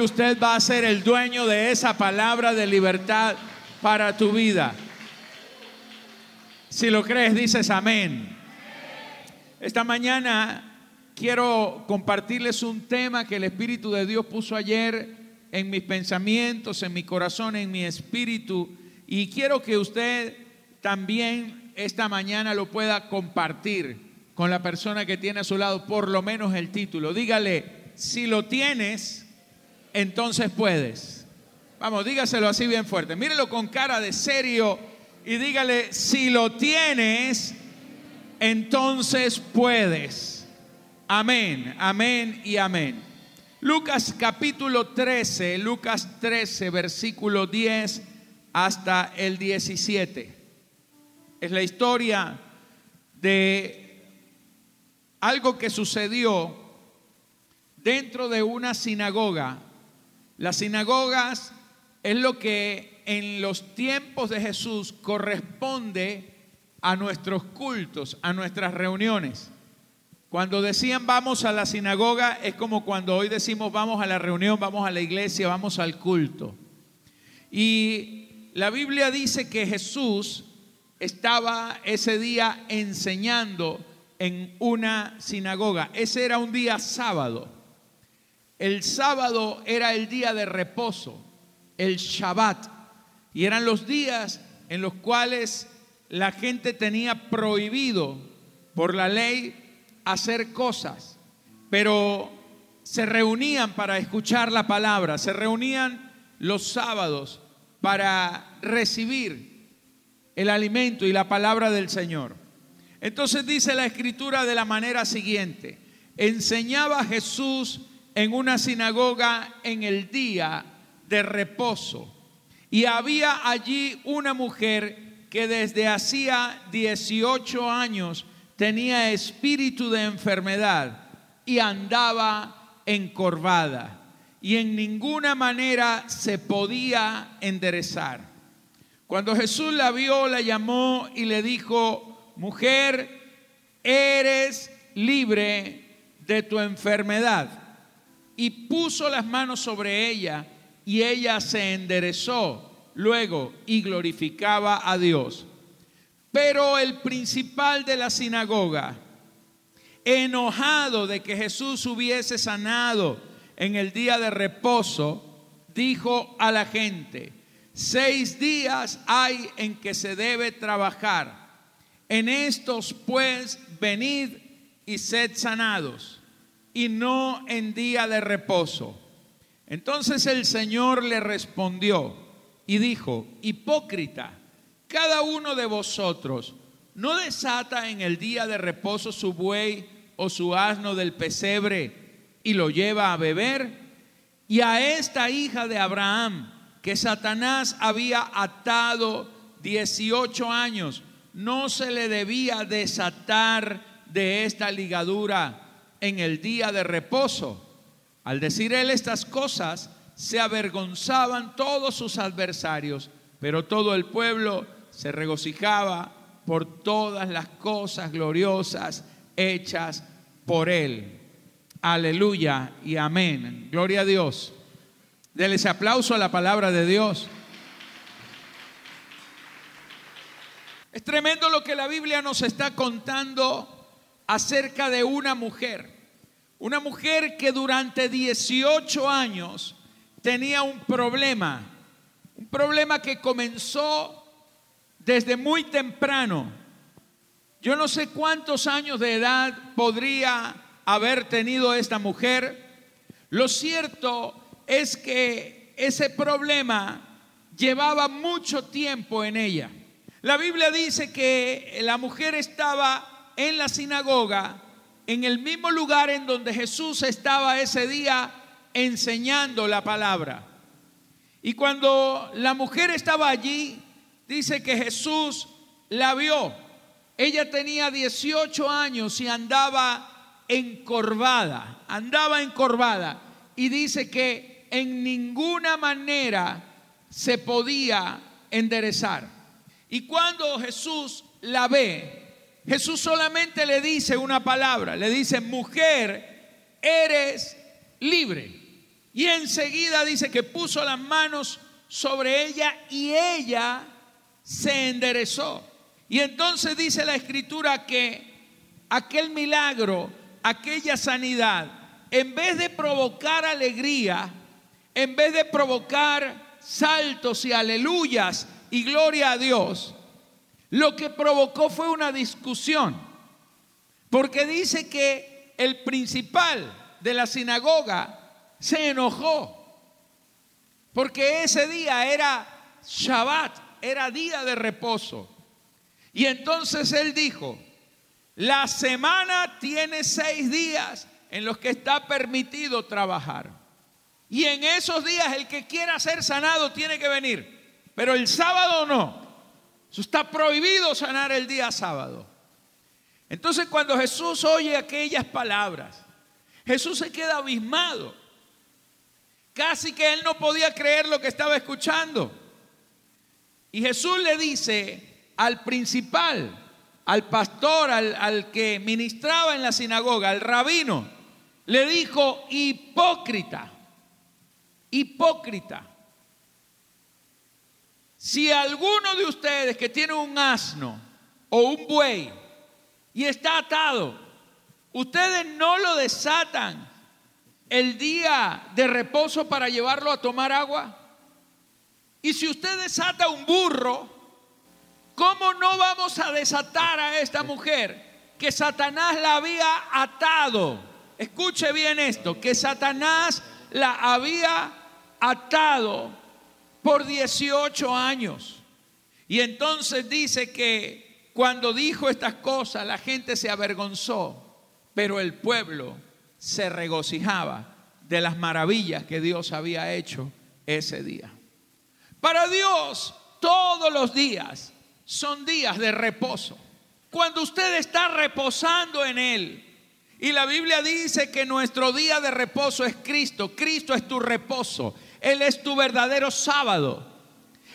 usted va a ser el dueño de esa palabra de libertad para tu vida. Si lo crees, dices amén. Esta mañana quiero compartirles un tema que el Espíritu de Dios puso ayer en mis pensamientos, en mi corazón, en mi espíritu. Y quiero que usted también esta mañana lo pueda compartir con la persona que tiene a su lado, por lo menos el título. Dígale, si lo tienes, entonces puedes. Vamos, dígaselo así bien fuerte. Mírelo con cara de serio y dígale, si lo tienes, entonces puedes. Amén, amén y amén. Lucas capítulo 13, Lucas 13, versículo 10 hasta el 17. Es la historia de algo que sucedió dentro de una sinagoga. Las sinagogas es lo que en los tiempos de Jesús corresponde a nuestros cultos, a nuestras reuniones. Cuando decían vamos a la sinagoga es como cuando hoy decimos vamos a la reunión, vamos a la iglesia, vamos al culto. Y la Biblia dice que Jesús estaba ese día enseñando en una sinagoga. Ese era un día sábado. El sábado era el día de reposo, el Shabbat, y eran los días en los cuales la gente tenía prohibido por la ley hacer cosas, pero se reunían para escuchar la palabra, se reunían los sábados para recibir el alimento y la palabra del Señor. Entonces dice la escritura de la manera siguiente, enseñaba Jesús en una sinagoga en el día de reposo. Y había allí una mujer que desde hacía 18 años tenía espíritu de enfermedad y andaba encorvada y en ninguna manera se podía enderezar. Cuando Jesús la vio, la llamó y le dijo, mujer, eres libre de tu enfermedad y puso las manos sobre ella y ella se enderezó luego y glorificaba a Dios. Pero el principal de la sinagoga, enojado de que Jesús hubiese sanado en el día de reposo, dijo a la gente, seis días hay en que se debe trabajar. En estos pues venid y sed sanados y no en día de reposo. Entonces el Señor le respondió y dijo, hipócrita, cada uno de vosotros no desata en el día de reposo su buey o su asno del pesebre y lo lleva a beber. Y a esta hija de Abraham, que Satanás había atado 18 años, no se le debía desatar de esta ligadura en el día de reposo. Al decir él estas cosas, se avergonzaban todos sus adversarios, pero todo el pueblo se regocijaba por todas las cosas gloriosas hechas por él. Aleluya y amén. Gloria a Dios. Denle ese aplauso a la palabra de Dios. Es tremendo lo que la Biblia nos está contando acerca de una mujer una mujer que durante 18 años tenía un problema, un problema que comenzó desde muy temprano. Yo no sé cuántos años de edad podría haber tenido esta mujer. Lo cierto es que ese problema llevaba mucho tiempo en ella. La Biblia dice que la mujer estaba en la sinagoga en el mismo lugar en donde Jesús estaba ese día enseñando la palabra. Y cuando la mujer estaba allí, dice que Jesús la vio. Ella tenía 18 años y andaba encorvada, andaba encorvada. Y dice que en ninguna manera se podía enderezar. Y cuando Jesús la ve, Jesús solamente le dice una palabra, le dice, mujer, eres libre. Y enseguida dice que puso las manos sobre ella y ella se enderezó. Y entonces dice la escritura que aquel milagro, aquella sanidad, en vez de provocar alegría, en vez de provocar saltos y aleluyas y gloria a Dios, lo que provocó fue una discusión. Porque dice que el principal de la sinagoga se enojó. Porque ese día era Shabbat, era día de reposo. Y entonces él dijo, la semana tiene seis días en los que está permitido trabajar. Y en esos días el que quiera ser sanado tiene que venir. Pero el sábado no. Eso está prohibido sanar el día sábado. Entonces cuando Jesús oye aquellas palabras, Jesús se queda abismado. Casi que él no podía creer lo que estaba escuchando. Y Jesús le dice al principal, al pastor, al, al, que ministraba en la sinagoga, al rabino, le dijo, hipócrita, hipócrita. Si alguno de ustedes que tiene un asno o un buey y está atado, ustedes no lo desatan el día de reposo para llevarlo a tomar agua? Y si usted desata un burro, ¿cómo no vamos a desatar a esta mujer que Satanás la había atado? Escuche bien esto, que Satanás la había atado por 18 años. Y entonces dice que cuando dijo estas cosas la gente se avergonzó, pero el pueblo se regocijaba de las maravillas que Dios había hecho ese día. Para Dios, todos los días son días de reposo. Cuando usted está reposando en Él, y la Biblia dice que nuestro día de reposo es Cristo, Cristo es tu reposo, Él es tu verdadero sábado.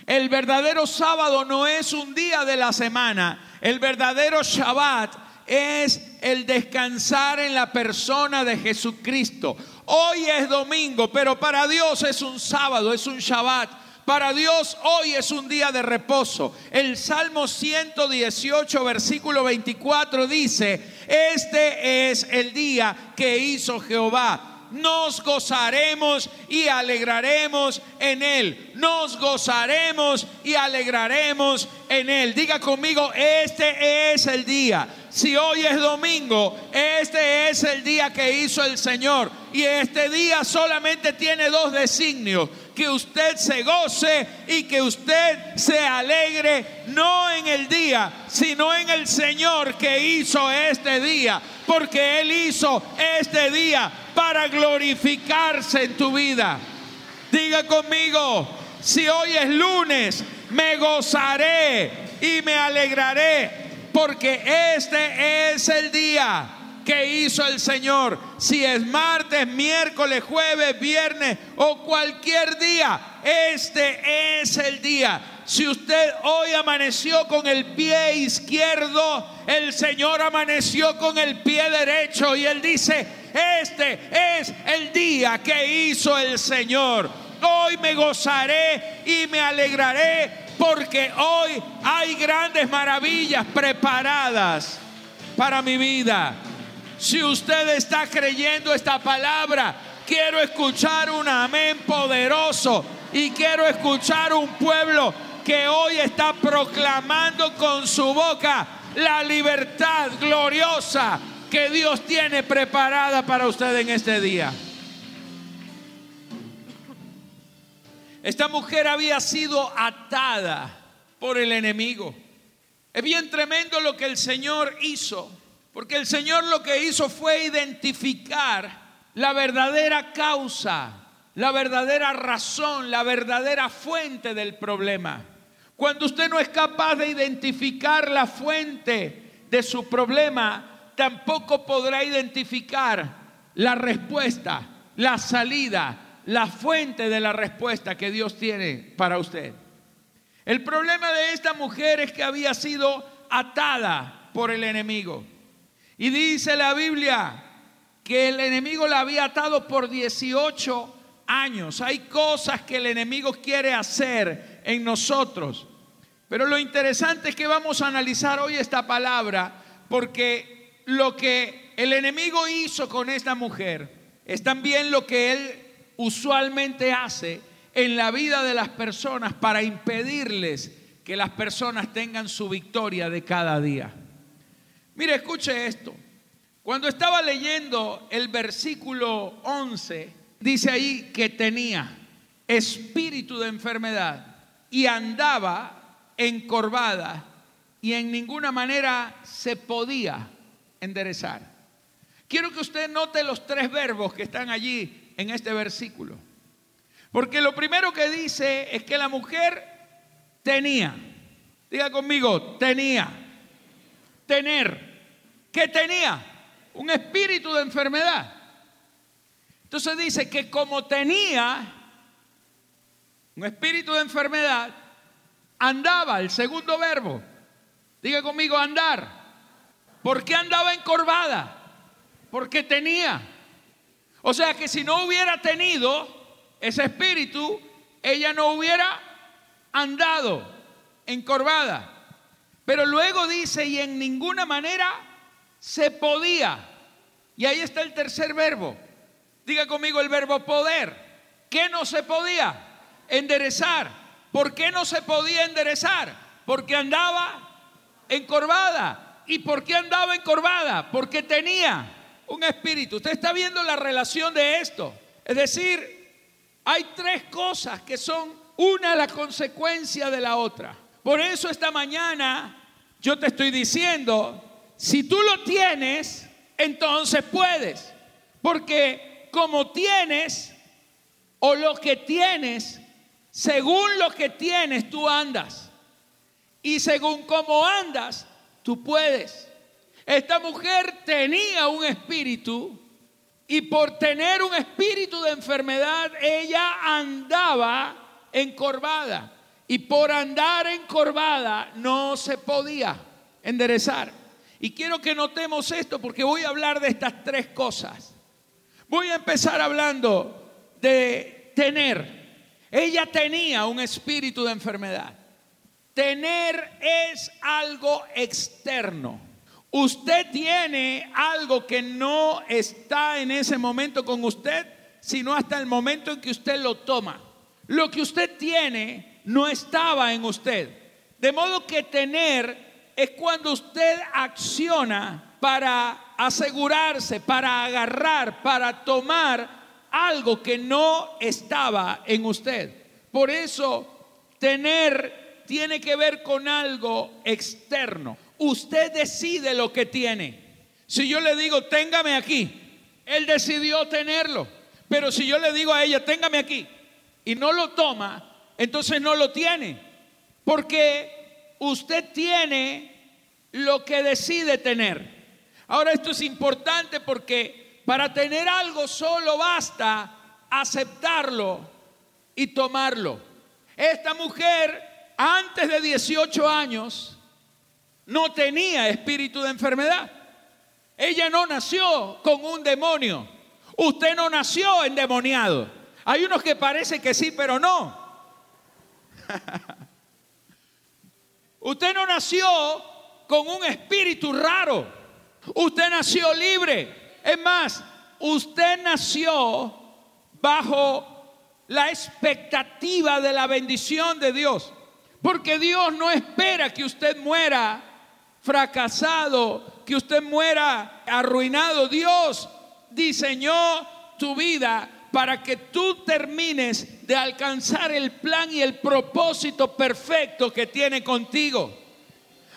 El verdadero sábado no es un día de la semana, el verdadero Shabbat es el descansar en la persona de Jesucristo. Hoy es domingo, pero para Dios es un sábado, es un Shabbat. Para Dios hoy es un día de reposo. El Salmo 118, versículo 24 dice, este es el día que hizo Jehová nos gozaremos y alegraremos en Él. Nos gozaremos y alegraremos en Él. Diga conmigo, este es el día. Si hoy es domingo, este es el día que hizo el Señor. Y este día solamente tiene dos designios. Que usted se goce y que usted se alegre, no en el día, sino en el Señor que hizo este día. Porque Él hizo este día para glorificarse en tu vida. Diga conmigo, si hoy es lunes, me gozaré y me alegraré porque este es el día que hizo el Señor. Si es martes, miércoles, jueves, viernes o cualquier día, este es el día. Si usted hoy amaneció con el pie izquierdo, el Señor amaneció con el pie derecho y Él dice, este es el día que hizo el Señor. Hoy me gozaré y me alegraré porque hoy hay grandes maravillas preparadas para mi vida. Si usted está creyendo esta palabra, quiero escuchar un amén poderoso y quiero escuchar un pueblo que hoy está proclamando con su boca la libertad gloriosa que Dios tiene preparada para usted en este día. Esta mujer había sido atada por el enemigo. Es bien tremendo lo que el Señor hizo, porque el Señor lo que hizo fue identificar la verdadera causa, la verdadera razón, la verdadera fuente del problema. Cuando usted no es capaz de identificar la fuente de su problema, tampoco podrá identificar la respuesta, la salida, la fuente de la respuesta que Dios tiene para usted. El problema de esta mujer es que había sido atada por el enemigo. Y dice la Biblia que el enemigo la había atado por 18 años. Hay cosas que el enemigo quiere hacer en nosotros. Pero lo interesante es que vamos a analizar hoy esta palabra porque lo que el enemigo hizo con esta mujer es también lo que él usualmente hace en la vida de las personas para impedirles que las personas tengan su victoria de cada día. Mire, escuche esto. Cuando estaba leyendo el versículo 11, dice ahí que tenía espíritu de enfermedad y andaba encorvada y en ninguna manera se podía enderezar. Quiero que usted note los tres verbos que están allí en este versículo. Porque lo primero que dice es que la mujer tenía, diga conmigo, tenía, tener, ¿qué tenía? Un espíritu de enfermedad. Entonces dice que como tenía un espíritu de enfermedad, andaba, el segundo verbo, diga conmigo, andar. ¿Por qué andaba encorvada? Porque tenía. O sea que si no hubiera tenido, ese espíritu, ella no hubiera andado encorvada. Pero luego dice, y en ninguna manera se podía. Y ahí está el tercer verbo. Diga conmigo el verbo poder. ¿Qué no se podía? Enderezar. ¿Por qué no se podía enderezar? Porque andaba encorvada. ¿Y por qué andaba encorvada? Porque tenía un espíritu. Usted está viendo la relación de esto. Es decir, hay tres cosas que son una la consecuencia de la otra. Por eso esta mañana yo te estoy diciendo, si tú lo tienes, entonces puedes. Porque como tienes o lo que tienes, según lo que tienes, tú andas. Y según cómo andas, tú puedes. Esta mujer tenía un espíritu y por tener un espíritu de enfermedad, ella andaba encorvada. Y por andar encorvada no se podía enderezar. Y quiero que notemos esto porque voy a hablar de estas tres cosas. Voy a empezar hablando de tener. Ella tenía un espíritu de enfermedad. Tener es algo externo. Usted tiene algo que no está en ese momento con usted, sino hasta el momento en que usted lo toma. Lo que usted tiene no estaba en usted. De modo que tener es cuando usted acciona para asegurarse, para agarrar, para tomar algo que no estaba en usted. Por eso, tener tiene que ver con algo externo. Usted decide lo que tiene. Si yo le digo, téngame aquí, él decidió tenerlo. Pero si yo le digo a ella, téngame aquí, y no lo toma, entonces no lo tiene. Porque usted tiene lo que decide tener. Ahora esto es importante porque para tener algo solo basta aceptarlo y tomarlo. Esta mujer, antes de 18 años, no tenía espíritu de enfermedad. Ella no nació con un demonio. Usted no nació endemoniado. Hay unos que parece que sí, pero no. Usted no nació con un espíritu raro. Usted nació libre. Es más, usted nació bajo la expectativa de la bendición de Dios. Porque Dios no espera que usted muera fracasado, que usted muera arruinado. Dios diseñó tu vida para que tú termines de alcanzar el plan y el propósito perfecto que tiene contigo.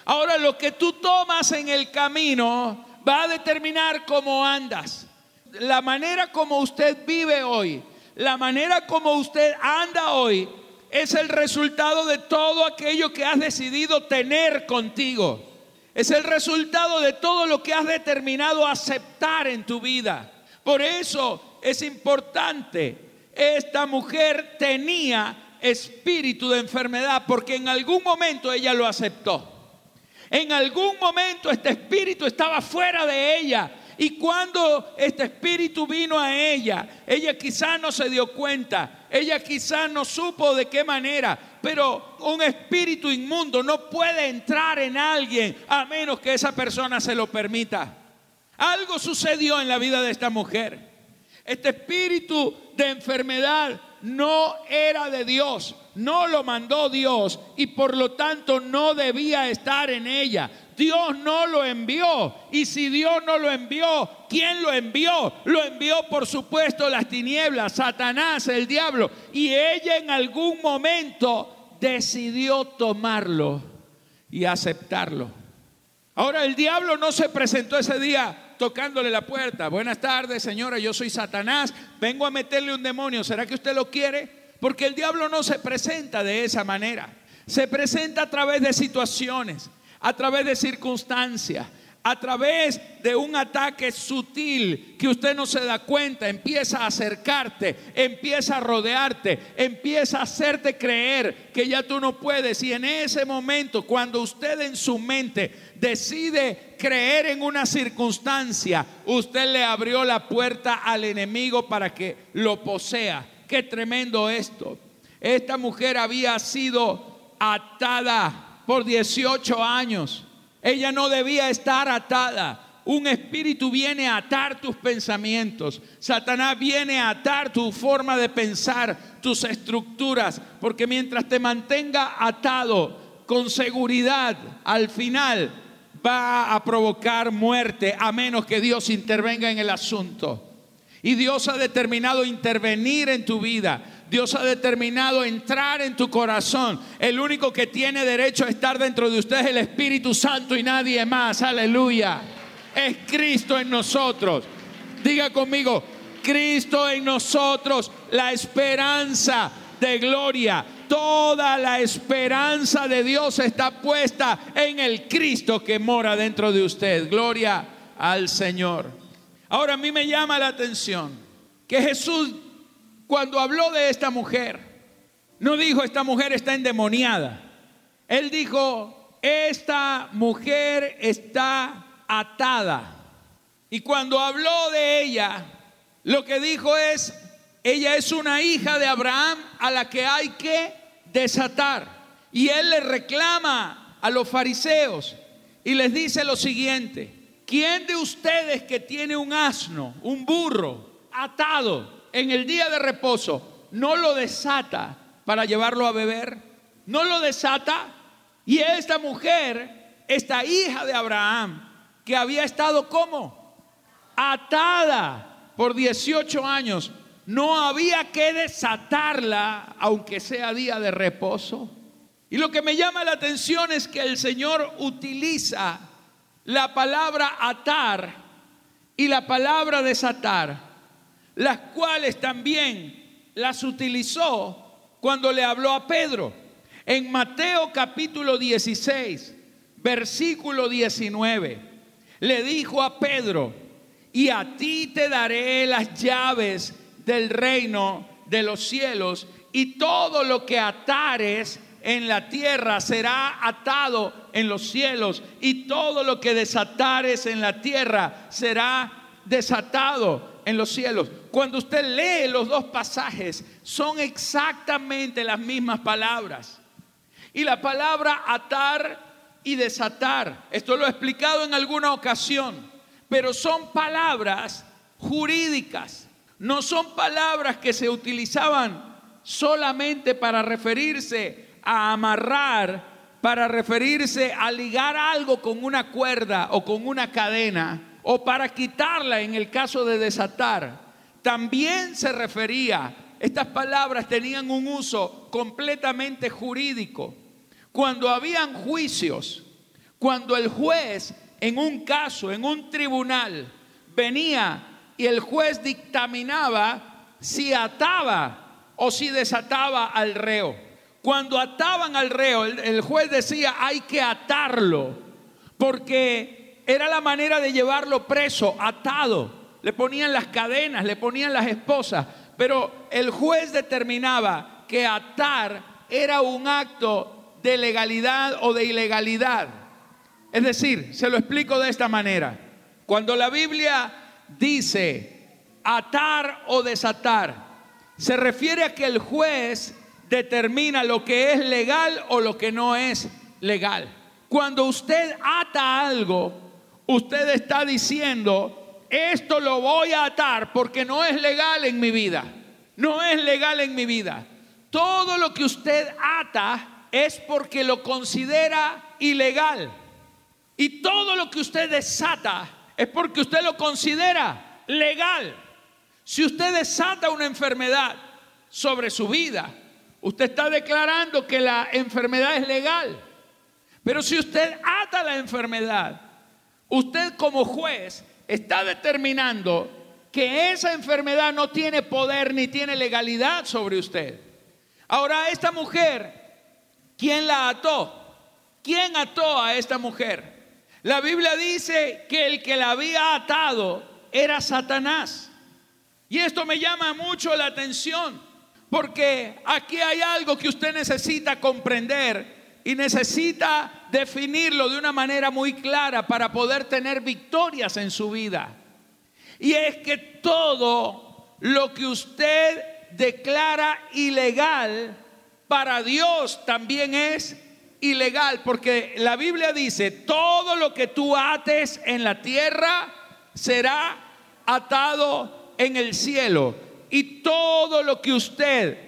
Ahora lo que tú tomas en el camino va a determinar cómo andas. La manera como usted vive hoy, la manera como usted anda hoy, es el resultado de todo aquello que has decidido tener contigo. Es el resultado de todo lo que has determinado aceptar en tu vida. Por eso es importante. Esta mujer tenía espíritu de enfermedad porque en algún momento ella lo aceptó. En algún momento este espíritu estaba fuera de ella Y cuando este espíritu vino a ella, ella quizá no se dio cuenta, ella quizá no supo de qué manera, pero un espíritu inmundo no puede entrar en alguien a menos que esa persona se lo permita. Algo sucedió en la vida de esta mujer. Este espíritu de enfermedad no era de Dios, no lo mandó Dios y por lo tanto no debía estar en ella. Dios no lo envió. Y si Dios no lo envió, ¿quién lo envió? Lo envió por supuesto las tinieblas, Satanás, el diablo. Y ella en algún momento decidió tomarlo y aceptarlo. Ahora el diablo no se presentó ese día tocándole la puerta. Buenas tardes, señora, yo soy Satanás, vengo a meterle un demonio. ¿Será que usted lo quiere? Porque el diablo no se presenta de esa manera. Se presenta a través de situaciones a través de circunstancias, a través de un ataque sutil que usted no se da cuenta, empieza a acercarte, empieza a rodearte, empieza a hacerte creer que ya tú no puedes. Y en ese momento, cuando usted en su mente decide creer en una circunstancia, usted le abrió la puerta al enemigo para que lo posea. Qué tremendo esto. Esta mujer había sido atada por 18 años. Ella no debía estar atada. Un espíritu viene a atar tus pensamientos. Satanás viene a atar tu forma de pensar, tus estructuras. Porque mientras te mantenga atado con seguridad, al final va a provocar muerte a menos que Dios intervenga en el asunto. Y Dios ha determinado intervenir en tu vida. Dios ha determinado entrar en tu corazón. El único que tiene derecho a estar dentro de usted es el Espíritu Santo y nadie más. Aleluya. Es Cristo en nosotros. Diga conmigo, Cristo en nosotros, la esperanza de gloria. Toda la esperanza de Dios está puesta en el Cristo que mora dentro de usted. Gloria al Señor. Ahora a mí me llama la atención que Jesús cuando habló de esta mujer, no dijo esta mujer está endemoniada. Él dijo, esta mujer está atada. Y cuando habló de ella, lo que dijo es, ella es una hija de Abraham a la que hay que desatar. Y él le reclama a los fariseos y les dice lo siguiente, ¿quién de ustedes que tiene un asno, un burro atado? En el día de reposo no lo desata para llevarlo a beber, no lo desata. Y esta mujer, esta hija de Abraham, que había estado como atada por 18 años, no había que desatarla, aunque sea día de reposo. Y lo que me llama la atención es que el Señor utiliza la palabra atar y la palabra desatar las cuales también las utilizó cuando le habló a Pedro. En Mateo capítulo 16, versículo 19, le dijo a Pedro, y a ti te daré las llaves del reino de los cielos, y todo lo que atares en la tierra será atado en los cielos, y todo lo que desatares en la tierra será desatado en los cielos. Cuando usted lee los dos pasajes, son exactamente las mismas palabras. Y la palabra atar y desatar, esto lo he explicado en alguna ocasión, pero son palabras jurídicas, no son palabras que se utilizaban solamente para referirse a amarrar, para referirse a ligar algo con una cuerda o con una cadena o para quitarla en el caso de desatar. También se refería, estas palabras tenían un uso completamente jurídico. Cuando habían juicios, cuando el juez en un caso, en un tribunal, venía y el juez dictaminaba si ataba o si desataba al reo. Cuando ataban al reo, el, juez decía hay que atarlo, porque era la manera de llevarlo preso, atado. Le ponían las cadenas, le ponían las esposas, pero el juez determinaba que atar era un acto de legalidad o de ilegalidad. Es decir, se lo explico de esta manera. Cuando la Biblia dice atar o desatar, se refiere a que el juez determina lo que es legal o lo que no es legal. Cuando usted ata algo, usted está diciendo, esto lo voy a atar porque no es legal en mi vida. No es legal en mi vida. Todo lo que usted ata es porque lo considera ilegal. Y todo lo que usted desata es porque usted lo considera legal. Si usted desata una enfermedad sobre su vida, usted está declarando que la enfermedad es legal. Pero si usted ata la enfermedad, usted como juez está determinando que esa enfermedad no tiene poder ni tiene legalidad sobre usted. Ahora, esta mujer, ¿quién la ató? ¿Quién ató a esta mujer? La Biblia dice que el que la había atado era Satanás. Y esto me llama mucho la atención, porque aquí hay algo que usted necesita comprender y necesita definirlo de una manera muy clara para poder tener victorias en su vida. Y es que todo lo que usted declara ilegal, para Dios también es ilegal, porque la Biblia dice, todo lo que tú ates en la tierra será atado en el cielo. Y todo lo que usted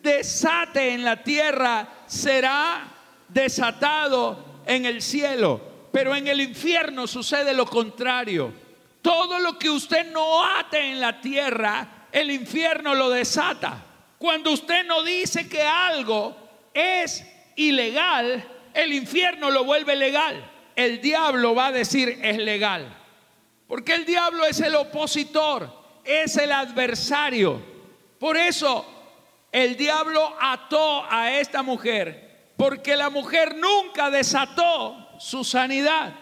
desate en la tierra será desatado en el cielo. Pero en el infierno sucede lo contrario. Todo lo que usted no ate en la tierra, el infierno lo desata. Cuando usted no dice que algo es ilegal, el infierno lo vuelve legal. El diablo va a decir es legal. Porque el diablo es el opositor, es el adversario. Por eso el diablo ató a esta mujer, porque la mujer nunca desató su sanidad.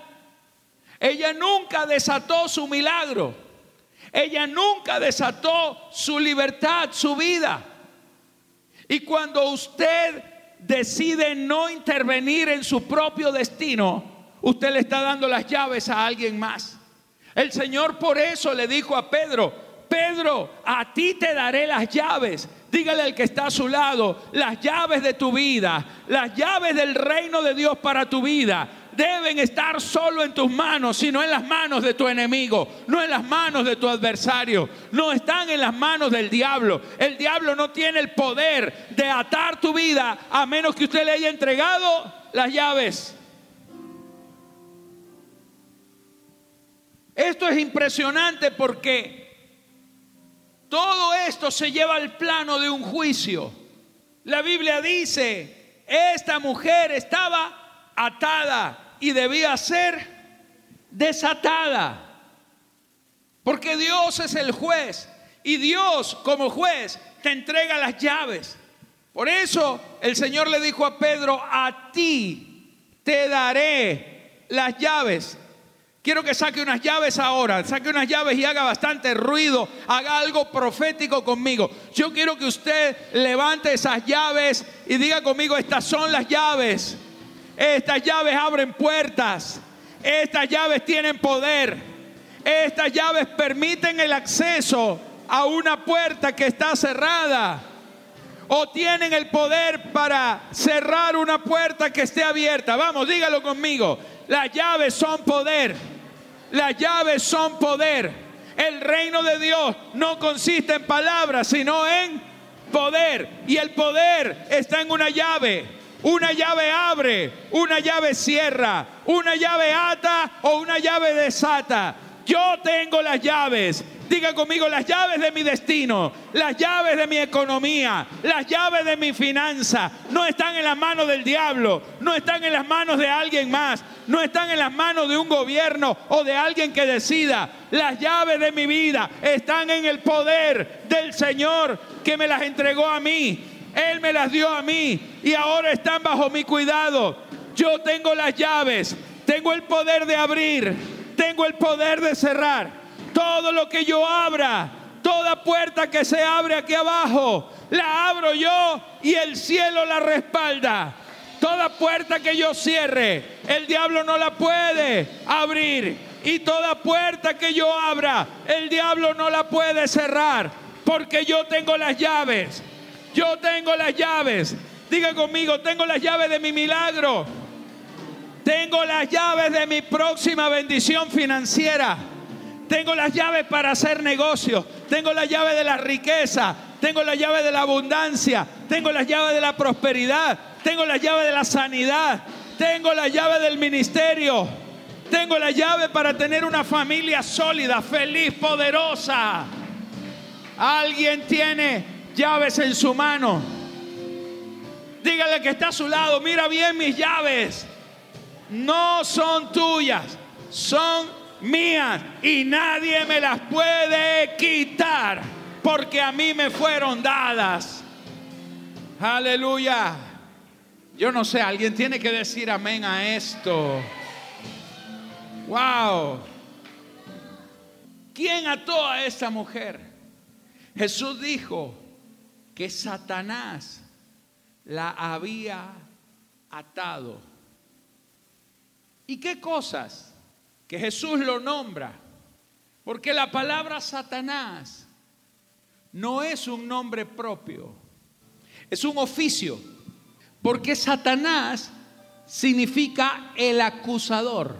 Ella nunca desató su milagro. Ella nunca desató su libertad, su vida. Y cuando usted decide no intervenir en su propio destino, usted le está dando las llaves a alguien más. El Señor por eso le dijo a Pedro, Pedro, a ti te daré las llaves. Dígale al que está a su lado, las llaves de tu vida, las llaves del reino de Dios para tu vida deben estar solo en tus manos, sino en las manos de tu enemigo, no en las manos de tu adversario, no están en las manos del diablo. El diablo no tiene el poder de atar tu vida a menos que usted le haya entregado las llaves. Esto es impresionante porque todo esto se lleva al plano de un juicio. La Biblia dice, esta mujer estaba atada y debía ser desatada. Porque Dios es el juez y Dios como juez te entrega las llaves. Por eso el Señor le dijo a Pedro, a ti te daré las llaves. Quiero que saque unas llaves ahora, saque unas llaves y haga bastante ruido, haga algo profético conmigo. Yo quiero que usted levante esas llaves y diga conmigo, estas son las llaves estas llaves abren puertas. Estas llaves tienen poder. Estas llaves permiten el acceso a una puerta que está cerrada. O tienen el poder para cerrar una puerta que esté abierta. Vamos, dígalo conmigo. Las llaves son poder. Las llaves son poder. El reino de Dios no consiste en palabras, sino en poder. Y el poder está en una llave. Una llave abre, una llave cierra, una llave ata o una llave desata. Yo tengo las llaves. Diga conmigo las llaves de mi destino, las llaves de mi economía, las llaves de mi finanza. No están en las manos del diablo, no están en las manos de alguien más, no están en las manos de un gobierno o de alguien que decida. Las llaves de mi vida están en el poder del Señor que me las entregó a mí. Él me las dio a mí y ahora están bajo mi cuidado. Yo tengo las llaves, tengo el poder de abrir, tengo el poder de cerrar. Todo lo que yo abra, toda puerta que se abre aquí abajo, la abro yo y el cielo la respalda. Toda puerta que yo cierre, el diablo no la puede abrir. Y toda puerta que yo abra, el diablo no la puede cerrar, porque yo tengo las llaves. Yo tengo las llaves. Diga conmigo, tengo las llaves de mi milagro. Tengo las llaves de mi próxima bendición financiera. Tengo las llaves para hacer negocios. Tengo las llaves de la riqueza. Tengo las llaves de la abundancia. Tengo las llaves de la prosperidad. Tengo las llaves de la sanidad. Tengo la llave del ministerio. Tengo la llave para tener una familia sólida, feliz, poderosa. Alguien tiene llaves en su mano. Dígale que está a su lado, mira bien mis llaves. No son tuyas, son mías y nadie me las puede quitar porque a mí me fueron dadas. Aleluya. Yo no sé, alguien tiene que decir amén a esto. Wow. ¿Quién ató a esta mujer? Jesús dijo que Satanás la había atado. ¿Y qué cosas? Que Jesús lo nombra. Porque la palabra Satanás no es un nombre propio, es un oficio. Porque Satanás significa el acusador.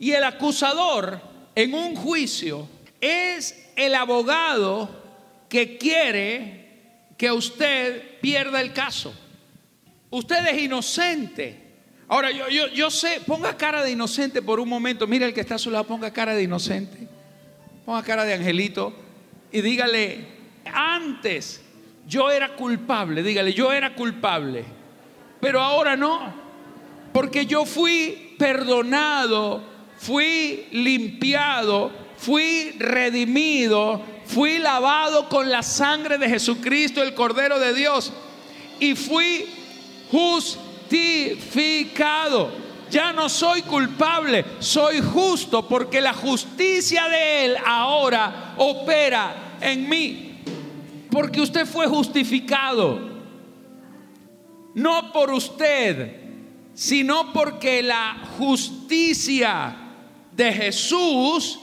Y el acusador en un juicio es el abogado que quiere que usted pierda el caso. Usted es inocente. Ahora, yo, yo, yo sé, ponga cara de inocente por un momento. Mira el que está a su lado, ponga cara de inocente. Ponga cara de angelito y dígale, antes yo era culpable, dígale, yo era culpable pero ahora no, porque yo fui perdonado, fui limpiado, fui redimido, fui lavado con la sangre de Jesucristo, el Cordero de Dios, y fui justificado. Ya no soy culpable, soy justo porque la justicia de Él ahora opera en mí. Porque usted fue justificado no por usted, sino porque la justicia de Jesús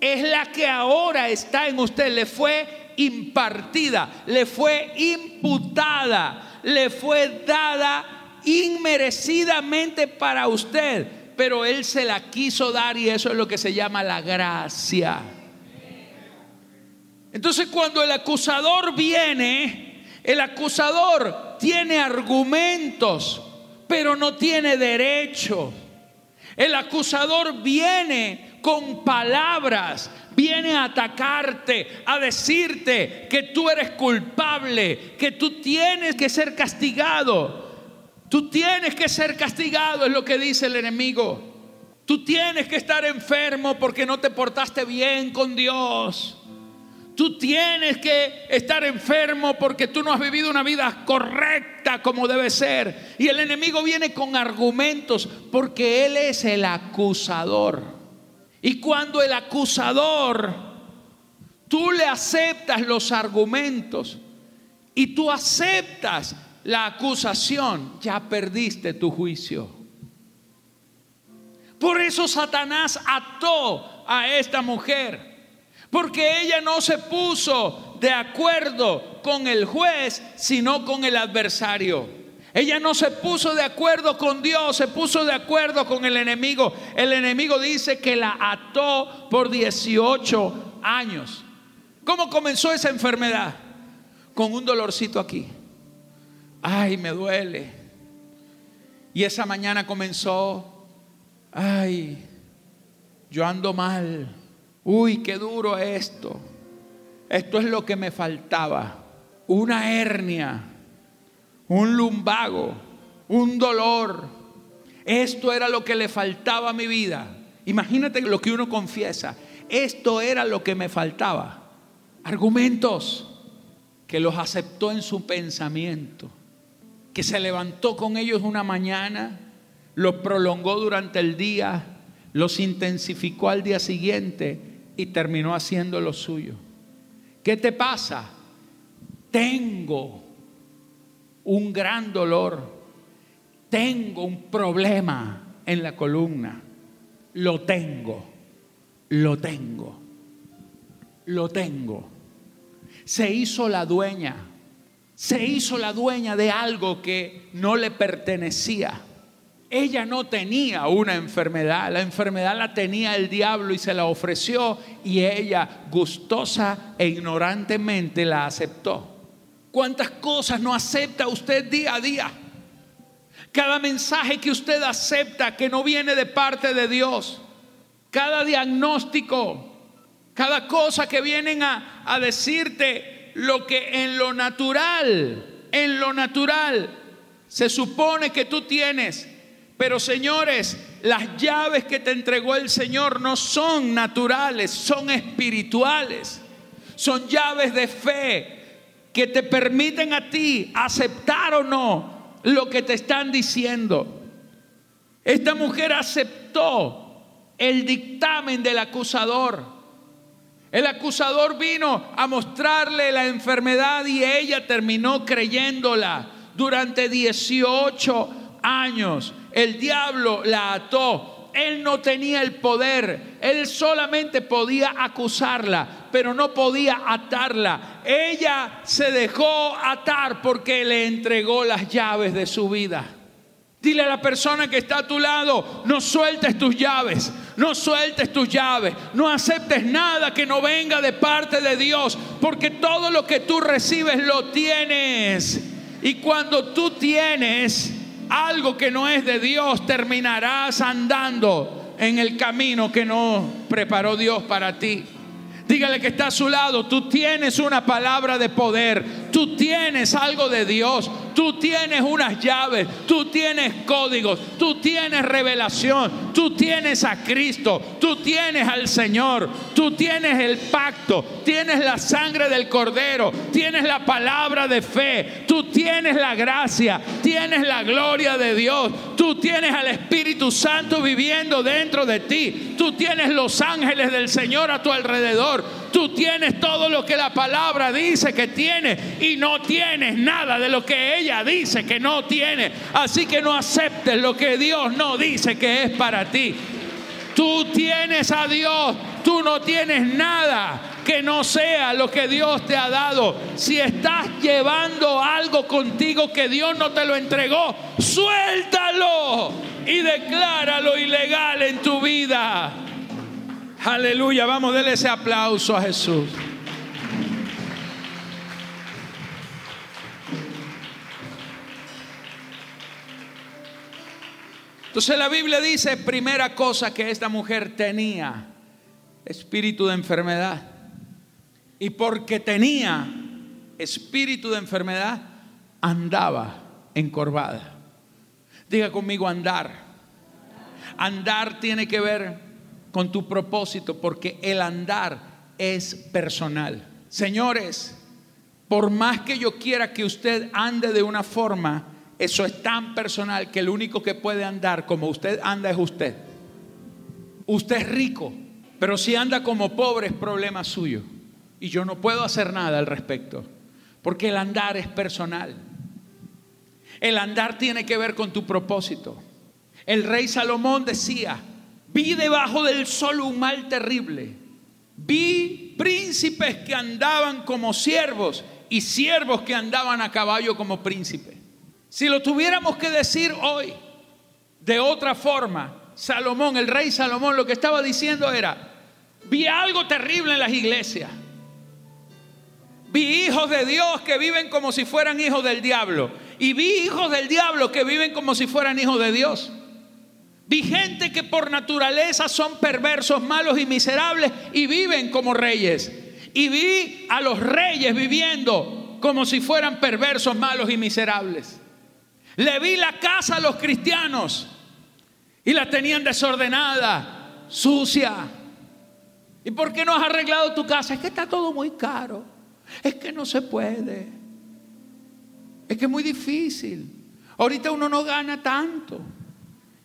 es la que ahora está en usted, le fue impartida, le fue imputada, le fue dada inmerecidamente para usted, pero Él se la quiso dar y eso es lo que se llama la gracia. Entonces cuando el acusador viene, el acusador tiene argumentos, pero no tiene derecho. El acusador viene con palabras, viene a atacarte, a decirte que tú eres culpable, que tú tienes que ser castigado. Tú tienes que ser castigado, es lo que dice el enemigo. Tú tienes que estar enfermo porque no te portaste bien con Dios. Tú tienes que estar enfermo porque tú no has vivido una vida correcta como debe ser. Y el enemigo viene con argumentos porque él es el acusador. Y cuando el acusador, tú le aceptas los argumentos y tú aceptas la acusación, ya perdiste tu juicio. Por eso Satanás ató a esta mujer porque ella no se puso de acuerdo con el juez, sino con el adversario. Ella no se puso de acuerdo con Dios, se puso de acuerdo con el enemigo. El enemigo dice que la ató por 18 años. ¿Cómo comenzó esa enfermedad? Con un dolorcito aquí. Ay, me duele. Y esa mañana comenzó, ay, yo ando mal. Uy, qué duro esto. Esto es lo que me faltaba. Una hernia, un lumbago, un dolor. Esto era lo que le faltaba a mi vida. Imagínate lo que uno confiesa. Esto era lo que me faltaba. Argumentos que los aceptó en su pensamiento, que se levantó con ellos una mañana, los prolongó durante el día, los intensificó al día siguiente y terminó haciendo lo suyo. ¿Qué te pasa? Tengo un gran dolor, tengo un problema en la columna, lo tengo. lo tengo, lo tengo. Se hizo la dueña, se hizo la dueña de algo que no le pertenecía. Ella no tenía una enfermedad, la enfermedad la tenía el diablo y se la ofreció y ella gustosa e ignorantemente la aceptó. ¿Cuántas cosas no acepta usted día a día? Cada mensaje que usted acepta que no viene de parte de Dios, cada diagnóstico, cada cosa que vienen a, a decirte lo que en lo natural, en lo natural, se supone que tú tienes pero señores, las llaves que te entregó el Señor no son naturales, son espirituales. Son llaves de fe que te permiten a ti aceptar o no lo que te están diciendo. Esta mujer aceptó el dictamen del acusador. El acusador vino a mostrarle la enfermedad y ella terminó creyéndola durante 18 años el diablo la ató. Él no tenía el poder, él solamente podía acusarla, pero no podía atarla. Ella se dejó atar porque le entregó las llaves de su vida. Dile a la persona que está a tu lado, no sueltes tus llaves, no sueltes tus llaves, no aceptes nada que no venga de parte de Dios, porque todo lo que tú recibes lo tienes. Y cuando tú tienes, algo que no es de Dios, terminarás andando en el camino que no preparó Dios para ti. Dígale que está a su lado, tú tienes una palabra de poder, tú tienes algo de Dios, Tú tienes unas llaves, tú tienes códigos, tú tienes revelación, tú tienes a Cristo, tú tienes al Señor, tú tienes el pacto, tienes la sangre del Cordero, tienes la palabra de fe, tú tienes la gracia, tienes la gloria de Dios, tú tienes al Espíritu Santo viviendo dentro de ti, tú tienes los ángeles del Señor a tu alrededor, Tú tienes todo lo que la palabra dice que tienes y no tienes nada de lo que ella dice que no tiene. Así que no aceptes lo que Dios no dice que es para ti. Tú tienes a Dios, tú no tienes nada que no sea lo que Dios te ha dado. Si estás llevando algo contigo que Dios no te lo entregó, suéltalo y decláralo ilegal en tu vida. Aleluya, vamos, a darle ese aplauso a Jesús. Entonces la Biblia dice, primera cosa que esta mujer tenía, espíritu de enfermedad. Y porque tenía espíritu de enfermedad, andaba encorvada. Diga conmigo andar. Andar tiene que ver con tu propósito, porque el andar es personal. Señores, por más que yo quiera que usted ande de una forma, eso es tan personal que el único que puede andar como usted anda es usted. Usted es rico, pero si anda como pobre es problema suyo. Y yo no puedo hacer nada al respecto, porque el andar es personal. El andar tiene que ver con tu propósito. El rey Salomón decía, Vi debajo del sol un mal terrible. Vi príncipes que andaban como siervos y siervos que andaban a caballo como príncipes. Si lo tuviéramos que decir hoy de otra forma, Salomón, el rey Salomón, lo que estaba diciendo era, vi algo terrible en las iglesias. Vi hijos de Dios que viven como si fueran hijos del diablo. Y vi hijos del diablo que viven como si fueran hijos de Dios. Vi gente que por naturaleza son perversos, malos y miserables y viven como reyes. Y vi a los reyes viviendo como si fueran perversos, malos y miserables. Le vi la casa a los cristianos y la tenían desordenada, sucia. ¿Y por qué no has arreglado tu casa? Es que está todo muy caro. Es que no se puede. Es que es muy difícil. Ahorita uno no gana tanto.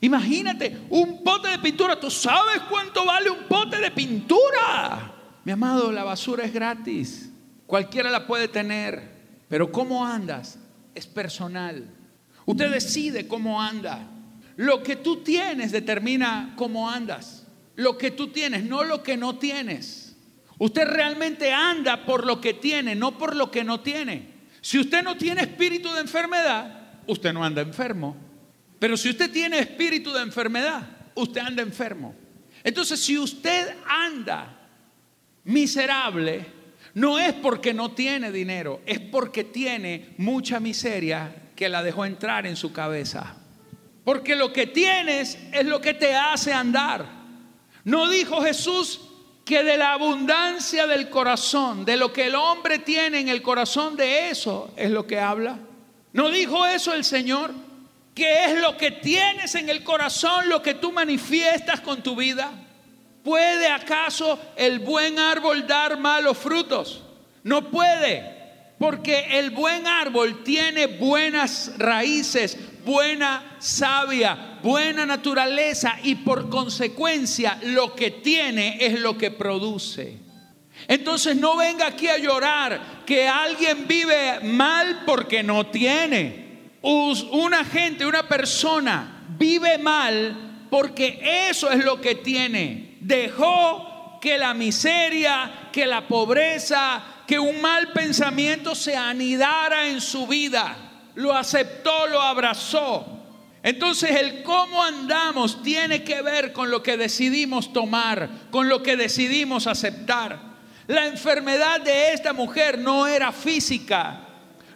Imagínate, un pote de pintura. ¿Tú sabes cuánto vale un pote de pintura? Mi amado, la basura es gratis. Cualquiera la puede tener. Pero cómo andas es personal. Usted decide cómo anda. Lo que tú tienes determina cómo andas. lo que tú tienes, no lo que no tienes. Usted realmente anda por lo que tiene, no por lo que no tiene. Si usted no tiene espíritu de enfermedad, usted no anda enfermo. Pero si usted tiene espíritu de enfermedad, usted anda enfermo. Entonces, si usted anda miserable, no es porque no tiene dinero, es porque tiene mucha miseria que la dejó entrar en su cabeza. Porque lo que tienes es lo que te hace andar. No dijo Jesús que de la abundancia del corazón, de lo que el hombre tiene en el corazón, de eso es lo que habla. ¿No dijo eso el Señor? ¿Qué es lo que tienes en el corazón, lo que tú manifiestas con tu vida? ¿Puede acaso el buen árbol dar malos frutos? No puede, porque el buen árbol tiene buenas raíces, buena savia, buena naturaleza y por consecuencia lo que tiene es lo que produce. Entonces no venga aquí a llorar que alguien vive mal porque no tiene. Una gente, una persona vive mal porque eso es lo que tiene. Dejó que la miseria, que la pobreza, que un mal pensamiento se anidara en su vida. Lo aceptó, lo abrazó. Entonces el cómo andamos tiene que ver con lo que decidimos tomar, con lo que decidimos aceptar. La enfermedad de esta mujer no era física.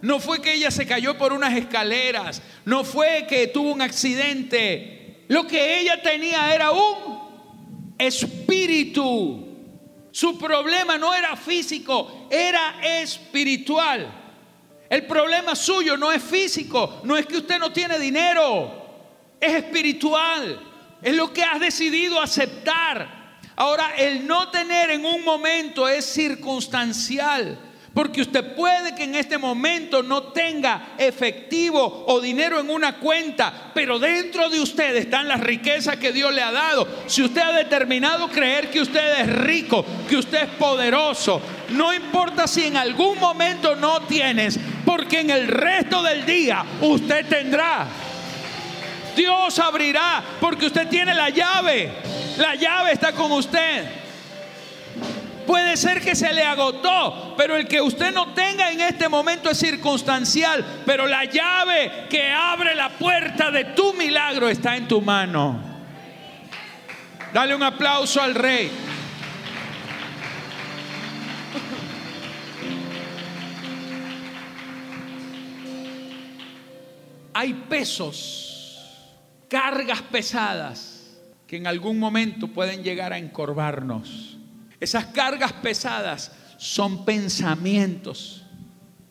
No fue que ella se cayó por unas escaleras. No fue que tuvo un accidente. Lo que ella tenía era un espíritu. Su problema no era físico, era espiritual. El problema suyo no es físico, no es que usted no tiene dinero, es espiritual. Es lo que has decidido aceptar. Ahora, el no tener en un momento es circunstancial. Porque usted puede que en este momento no tenga efectivo o dinero en una cuenta, pero dentro de usted están las riquezas que Dios le ha dado. Si usted ha determinado creer que usted es rico, que usted es poderoso, no importa si en algún momento no tienes, porque en el resto del día usted tendrá. Dios abrirá, porque usted tiene la llave. La llave está con usted. Puede ser que se le agotó, pero el que usted no tenga en este momento es circunstancial. Pero la llave que abre la puerta de tu milagro está en tu mano. Dale un aplauso al rey. Hay pesos, cargas pesadas que en algún momento pueden llegar a encorvarnos. Esas cargas pesadas son pensamientos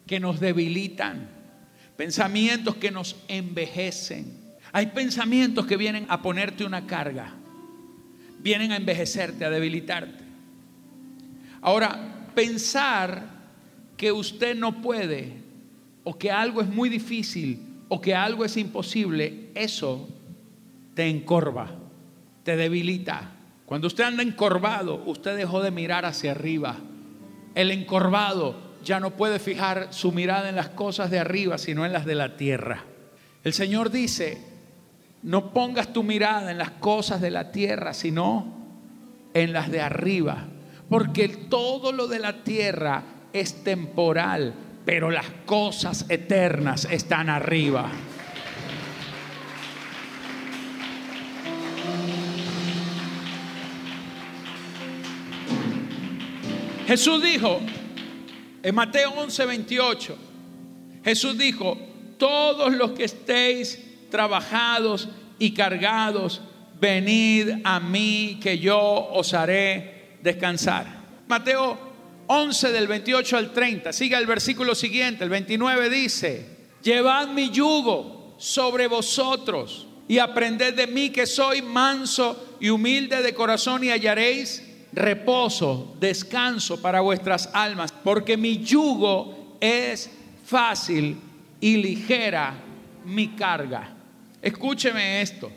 que nos debilitan, pensamientos que nos envejecen. Hay pensamientos que vienen a ponerte una carga, vienen a envejecerte, a debilitarte. Ahora, pensar que usted no puede o que algo es muy difícil o que algo es imposible, eso te encorva, te debilita, cuando usted anda encorvado, usted dejó de mirar hacia arriba. El encorvado ya no puede fijar su mirada en las cosas de arriba, sino en las de la tierra. El Señor dice, no pongas tu mirada en las cosas de la tierra, sino en las de arriba. Porque todo lo de la tierra es temporal, pero las cosas eternas están arriba. Jesús dijo en Mateo 11, 28, Jesús dijo, todos los que estéis trabajados y cargados, venid a mí que yo os haré descansar. Mateo 11 del 28 al 30, siga el versículo siguiente, el 29 dice, llevad mi yugo sobre vosotros y aprended de mí que soy manso y humilde de corazón y hallaréis reposo, descanso para vuestras almas, porque mi yugo es fácil y ligera mi carga. Escúcheme esto.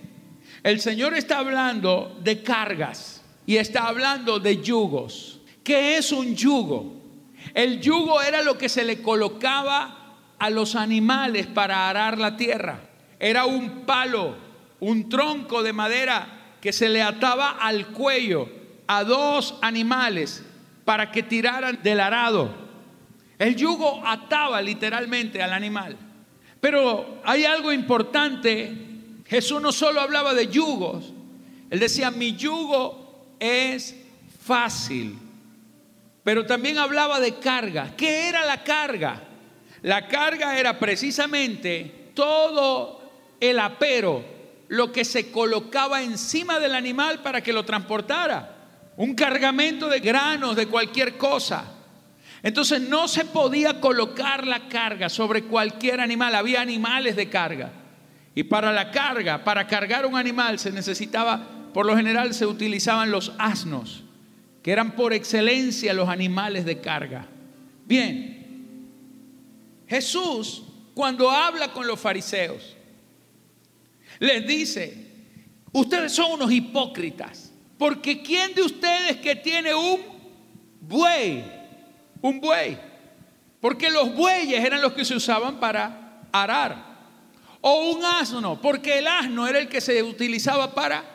El Señor está hablando de cargas y está hablando de yugos. ¿Qué es un yugo? El yugo era lo que se le colocaba a los animales para arar la tierra. Era un palo, un tronco de madera que se le ataba al cuello a dos animales para que tiraran del arado. El yugo ataba literalmente al animal. Pero hay algo importante. Jesús no solo hablaba de yugos. Él decía, mi yugo es fácil. Pero también hablaba de carga. ¿Qué era la carga? La carga era precisamente todo el apero, lo que se colocaba encima del animal para que lo transportara. Un cargamento de granos, de cualquier cosa. Entonces no se podía colocar la carga sobre cualquier animal. Había animales de carga. Y para la carga, para cargar un animal se necesitaba, por lo general se utilizaban los asnos, que eran por excelencia los animales de carga. Bien, Jesús cuando habla con los fariseos, les dice, ustedes son unos hipócritas, porque ¿quién de ustedes que tiene un buey? Un buey. Porque los bueyes eran los que se usaban para arar. O un asno, porque el asno era el que se utilizaba para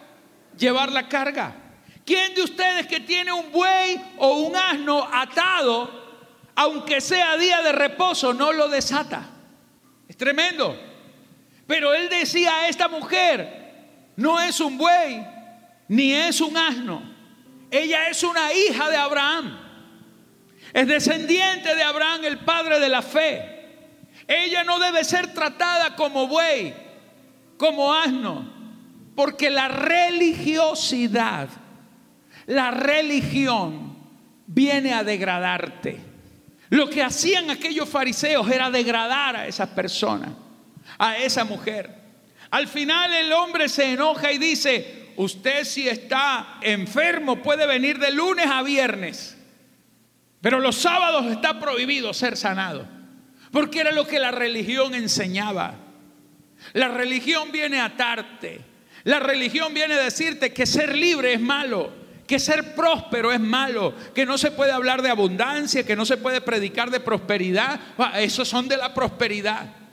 llevar la carga. ¿Quién de ustedes que tiene un buey o un asno atado, aunque sea día de reposo, no lo desata? Es tremendo. Pero él decía a esta mujer, no es un buey, ni es un asno. Ella es una hija de Abraham. Es descendiente de Abraham, el padre de la fe. Ella no debe ser tratada como buey, como asno, porque la religiosidad, la religión viene a degradarte. Lo que hacían aquellos fariseos era degradar a esas personas a esa mujer. Al final el hombre se enoja y dice, usted si está enfermo puede venir de lunes a viernes, pero los sábados está prohibido ser sanado, porque era lo que la religión enseñaba. La religión viene a atarte, la religión viene a decirte que ser libre es malo, que ser próspero es malo, que no se puede hablar de abundancia, que no se puede predicar de prosperidad. Ah, esos son de la prosperidad.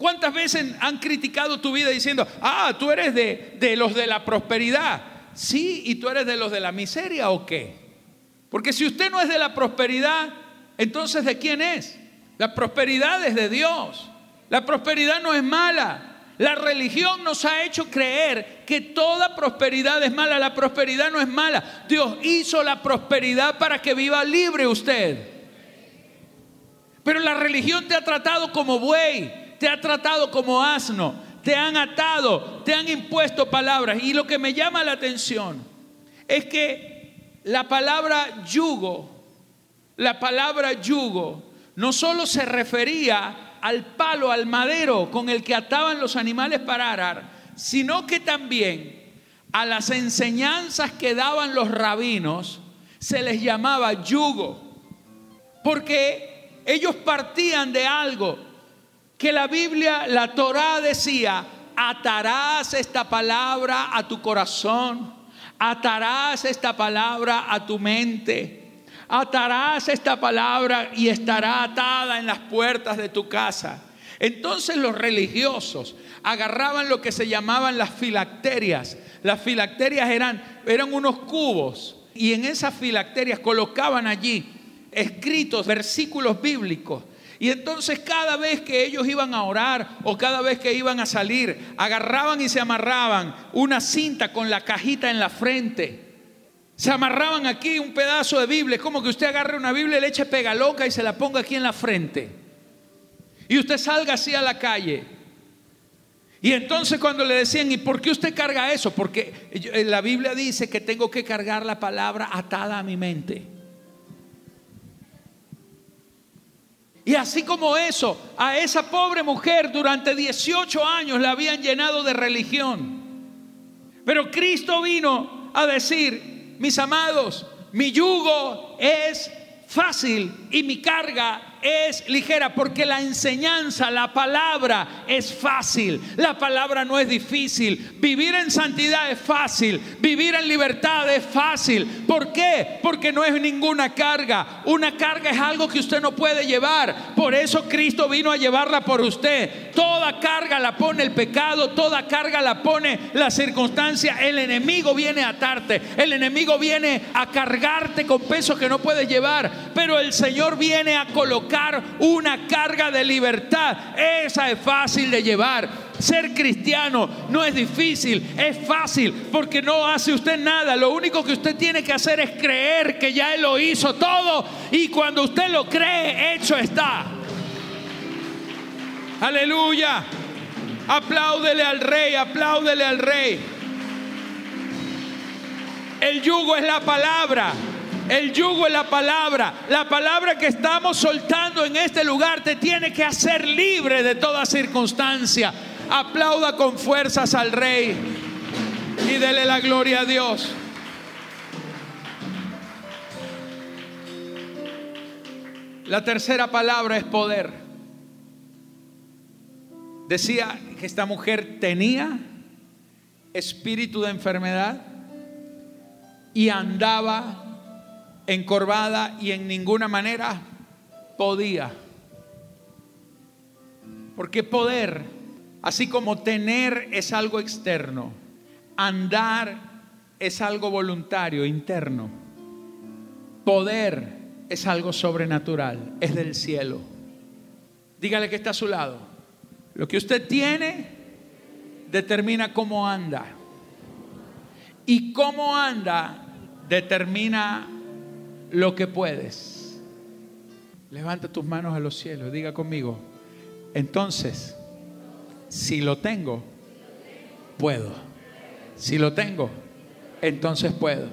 ¿Cuántas veces han criticado tu vida diciendo, ah, tú eres de, de los de la prosperidad? Sí, y tú eres de los de la miseria o qué? Porque si usted no es de la prosperidad, entonces ¿de quién es? La prosperidad es de Dios. La prosperidad no es mala. La religión nos ha hecho creer que toda prosperidad es mala. La prosperidad no es mala. Dios hizo la prosperidad para que viva libre usted. Pero la religión te ha tratado como buey, te ha tratado como asno, te han atado, te han impuesto palabras. Y lo que me llama la atención es que la palabra yugo, la palabra yugo, no solo se refería al palo, al madero con el que ataban los animales para arar, sino que también a las enseñanzas que daban los rabinos se les llamaba yugo, porque ellos partían de algo que la Biblia, la Torá decía, atarás esta palabra a tu corazón, atarás esta palabra a tu mente, atarás esta palabra y estará atada en las puertas de tu casa. Entonces los religiosos agarraban lo que se llamaban las filacterias. Las filacterias eran, eran unos cubos y en esas filacterias colocaban allí escritos versículos bíblicos y entonces cada vez que ellos iban a orar o cada vez que iban a salir, agarraban y se amarraban una cinta con la cajita en la frente. Se amarraban aquí un pedazo de Biblia. Es como que usted agarre una Biblia le eche pega loca y se la ponga aquí en la frente. Y usted salga así a la calle. Y entonces cuando le decían, ¿y por qué usted carga eso? Porque eh, la Biblia dice que tengo que cargar la palabra atada a mi mente. Y así como eso, a esa pobre mujer durante 18 años la habían llenado de religión. Pero Cristo vino a decir, mis amados, mi yugo es fácil y mi carga es ligera porque la enseñanza, la palabra es fácil. La palabra no es difícil. Vivir en santidad es fácil. Vivir en libertad es fácil. ¿Por qué? Porque no es ninguna carga. Una carga es algo que usted no puede llevar. Por eso Cristo vino a llevarla por usted. Toda carga la pone el pecado, toda carga la pone la circunstancia. El enemigo viene a atarte. El enemigo viene a cargarte con peso que no puedes llevar. Pero el Señor viene a colocar una carga de libertad. Esa es fácil de llevar. Ser cristiano no es difícil, es fácil porque no hace usted nada. Lo único que usted tiene que hacer es creer que ya Él lo hizo todo y cuando usted lo cree, hecho está. Aleluya. Apláudele al rey, apláudele al rey. El yugo es la palabra. El yugo es la palabra. La palabra que estamos soltando en este lugar te tiene que hacer libre de toda circunstancia. Aplauda con fuerzas al Rey y dele la gloria a Dios. La tercera palabra es poder. Decía que esta mujer tenía espíritu de enfermedad y andaba encorvada y en ninguna manera podía. Porque poder, así como tener es algo externo, andar es algo voluntario, interno. Poder es algo sobrenatural, es del cielo. Dígale que está a su lado. Lo que usted tiene determina cómo anda. Y cómo anda determina lo que puedes. Levanta tus manos a los cielos, diga conmigo. Entonces, si lo tengo, puedo. Si lo tengo, entonces puedo.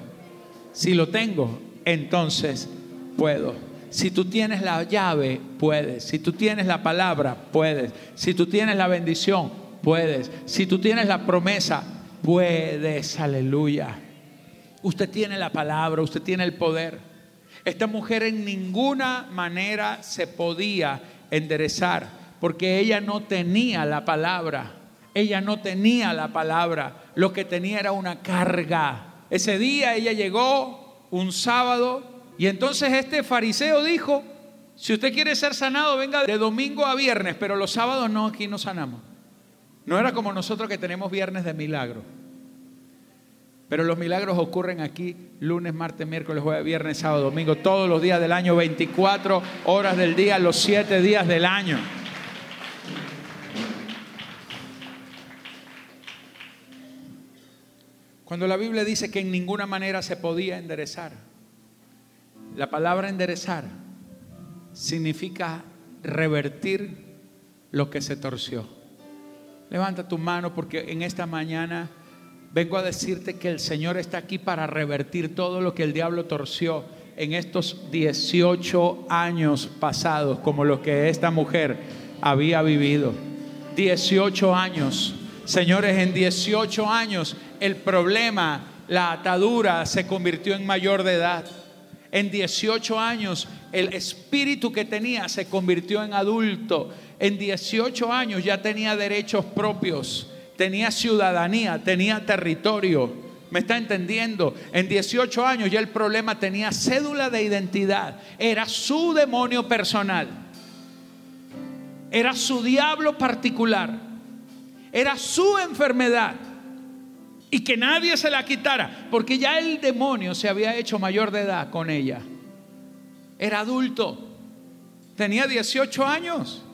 Si lo tengo, entonces puedo. Si tú tienes la llave, puedes. Si tú tienes la palabra, puedes. Si tú tienes la bendición, puedes. Si tú tienes la promesa, puedes. Aleluya. Usted tiene la palabra, usted tiene el poder. Esta mujer en ninguna manera se podía enderezar porque ella no tenía la palabra. Ella no tenía la palabra. Lo que tenía era una carga. Ese día ella llegó un sábado y entonces este fariseo dijo, si usted quiere ser sanado, venga de domingo a viernes, pero los sábados no, aquí no sanamos. No era como nosotros que tenemos viernes de milagro. Pero los milagros ocurren aquí lunes, martes, miércoles, jueves, viernes, sábado, domingo, todos los días del año, 24 horas del día, los 7 días del año. Cuando la Biblia dice que en ninguna manera se podía enderezar, la palabra enderezar significa revertir lo que se torció. Levanta tu mano porque en esta mañana Vengo a decirte que el Señor está aquí para revertir todo lo que el diablo torció en estos 18 años pasados, como lo que esta mujer había vivido. 18 años. Señores, en 18 años el problema, la atadura se convirtió en mayor de edad. En 18 años el espíritu que tenía se convirtió en adulto. En 18 años ya tenía derechos propios tenía ciudadanía, tenía territorio. ¿Me está entendiendo? En 18 años ya el problema tenía cédula de identidad. Era su demonio personal. Era su diablo particular. Era su enfermedad. Y que nadie se la quitara. Porque ya el demonio se había hecho mayor de edad con ella. Era adulto. Tenía 18 años.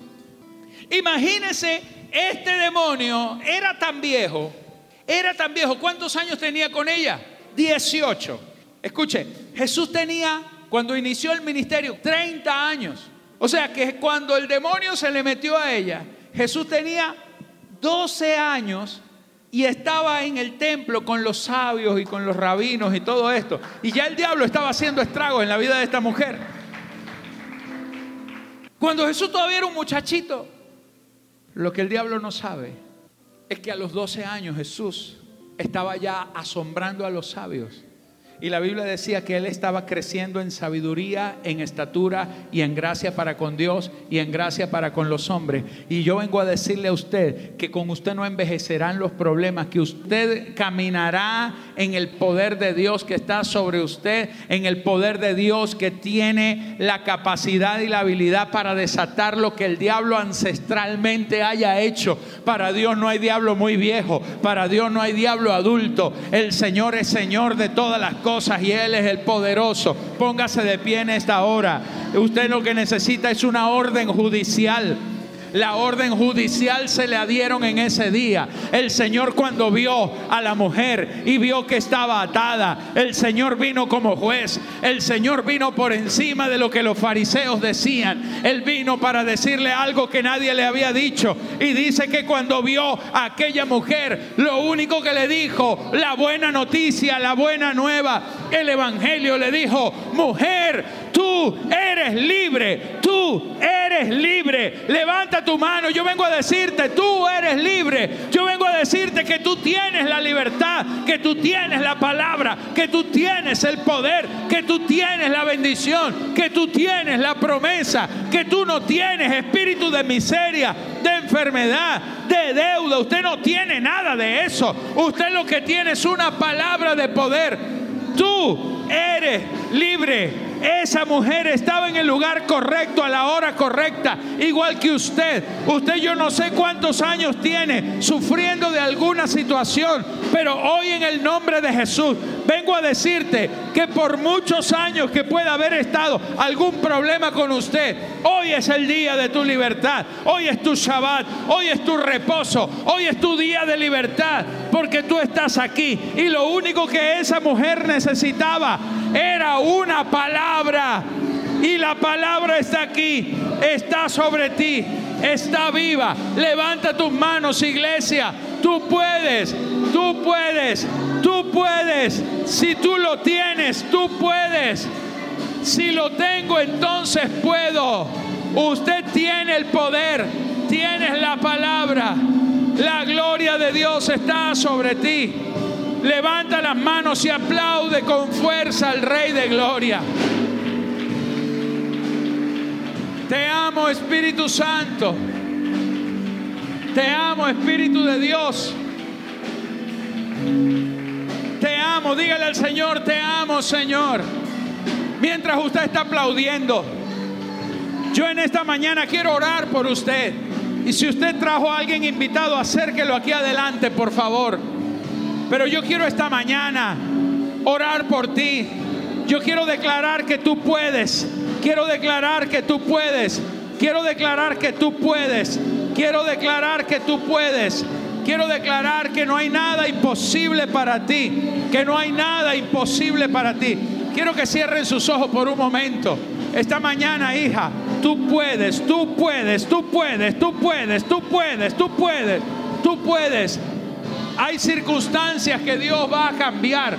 Imagínese este demonio era tan viejo, era tan viejo. ¿Cuántos años tenía con ella? 18. Escuche, Jesús tenía, cuando inició el ministerio, 30 años. O sea que cuando el demonio se le metió a ella, Jesús tenía 12 años y estaba en el templo con los sabios y con los rabinos y todo esto. Y ya el diablo estaba haciendo estragos en la vida de esta mujer. Cuando Jesús todavía era un muchachito, lo que el diablo no sabe es que a los 12 años Jesús estaba ya asombrando a los sabios. Y la Biblia decía que él estaba creciendo en sabiduría, en estatura y en gracia para con Dios y en gracia para con los hombres. Y yo vengo a decirle a usted que con usted no envejecerán los problemas, que usted caminará en el poder de Dios que está sobre usted, en el poder de Dios que tiene la capacidad y la habilidad para desatar lo que el diablo ancestralmente haya hecho. Para Dios no hay diablo muy viejo, para Dios no hay diablo adulto. El Señor es Señor de todas las cosas y Él es el poderoso. Póngase de pie en esta hora. Usted lo que necesita es una orden judicial la orden judicial se le dieron en ese día. El Señor cuando vio a la mujer y vio que estaba atada, el Señor vino como juez. El Señor vino por encima de lo que los fariseos decían. Él vino para decirle algo que nadie le había dicho. Y dice que cuando vio a aquella mujer, lo único que le dijo, la buena noticia, la buena nueva, el Evangelio le dijo, mujer, tú eres libre, tú eres libre. Levanta tu mano. Yo vengo a decirte, tú eres libre. Yo vengo a decirte que tú tienes la libertad, que tú tienes la palabra, que tú tienes el poder, que tú tienes la bendición, que tú tienes la promesa, que tú no tienes espíritu de miseria, de enfermedad, de deuda. Usted no tiene nada de eso. Usted lo que tiene es una palabra de poder. Tú eres libre. Esa mujer estaba en el lugar correcto a la hora correcta, igual que usted. Usted yo no sé cuántos años tiene sufriendo de alguna situación, pero hoy en el nombre de Jesús vengo a decirte que por muchos años que pueda haber estado algún problema con usted, hoy es el día de tu libertad, hoy es tu Shabbat, hoy es tu reposo, hoy es tu día de libertad, porque tú estás aquí y lo único que esa mujer necesitaba era una palabra. Y la palabra está aquí, está sobre ti, está viva. Levanta tus manos, iglesia. Tú puedes, tú puedes, tú puedes. Si tú lo tienes, tú puedes. Si lo tengo, entonces puedo. Usted tiene el poder, tienes la palabra. La gloria de Dios está sobre ti. Levanta las manos y aplaude con fuerza al Rey de Gloria. Te amo Espíritu Santo. Te amo Espíritu de Dios. Te amo. Dígale al Señor, te amo Señor. Mientras usted está aplaudiendo, yo en esta mañana quiero orar por usted. Y si usted trajo a alguien invitado, acérquelo aquí adelante, por favor. Pero yo quiero esta mañana orar por ti. Yo quiero declarar que tú puedes. Quiero declarar que tú puedes. Quiero declarar que tú puedes. Quiero declarar que tú puedes. Quiero declarar que no hay nada imposible para ti. Que no hay nada imposible para ti. Quiero que cierren sus ojos por un momento. Esta mañana, hija, tú puedes, tú puedes, tú puedes, tú puedes, tú puedes, tú puedes, tú puedes. Hay circunstancias que Dios va a cambiar.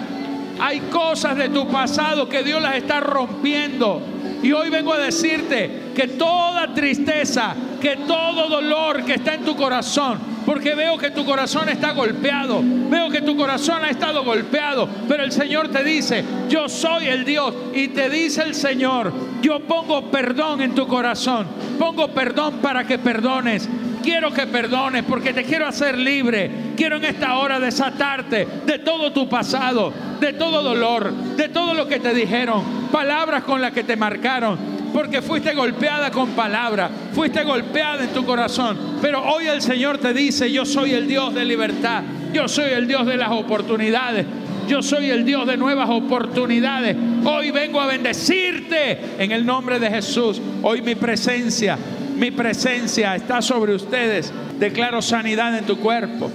Hay cosas de tu pasado que Dios las está rompiendo. Y hoy vengo a decirte que toda tristeza, que todo dolor que está en tu corazón, porque veo que tu corazón está golpeado, veo que tu corazón ha estado golpeado, pero el Señor te dice, yo soy el Dios, y te dice el Señor, yo pongo perdón en tu corazón, pongo perdón para que perdones, quiero que perdones porque te quiero hacer libre. Quiero en esta hora desatarte de todo tu pasado, de todo dolor, de todo lo que te dijeron, palabras con las que te marcaron, porque fuiste golpeada con palabras, fuiste golpeada en tu corazón. Pero hoy el Señor te dice, yo soy el Dios de libertad, yo soy el Dios de las oportunidades. Yo soy el Dios de nuevas oportunidades. Hoy vengo a bendecirte en el nombre de Jesús. Hoy mi presencia mi presencia está sobre ustedes. Declaro sanidad en tu cuerpo.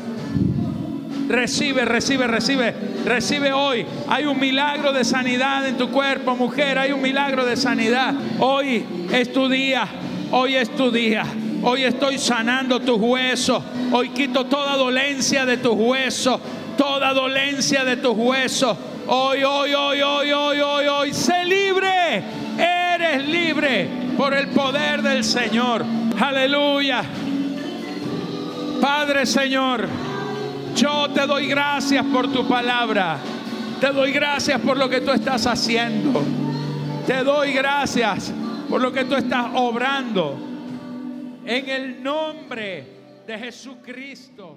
Recibe, recibe, recibe, recibe hoy. Hay un milagro de sanidad en tu cuerpo, mujer. Hay un milagro de sanidad. Hoy es tu día. Hoy es tu día. Hoy estoy sanando tus huesos. Hoy quito toda dolencia de tus huesos. Toda dolencia de tus huesos. Hoy, hoy, hoy, hoy, hoy, hoy, hoy. Sé libre. Eres libre por el poder del Señor. Aleluya. Padre Señor, yo te doy gracias por tu palabra. Te doy gracias por lo que tú estás haciendo. Te doy gracias por lo que tú estás obrando. En el nombre de Jesucristo.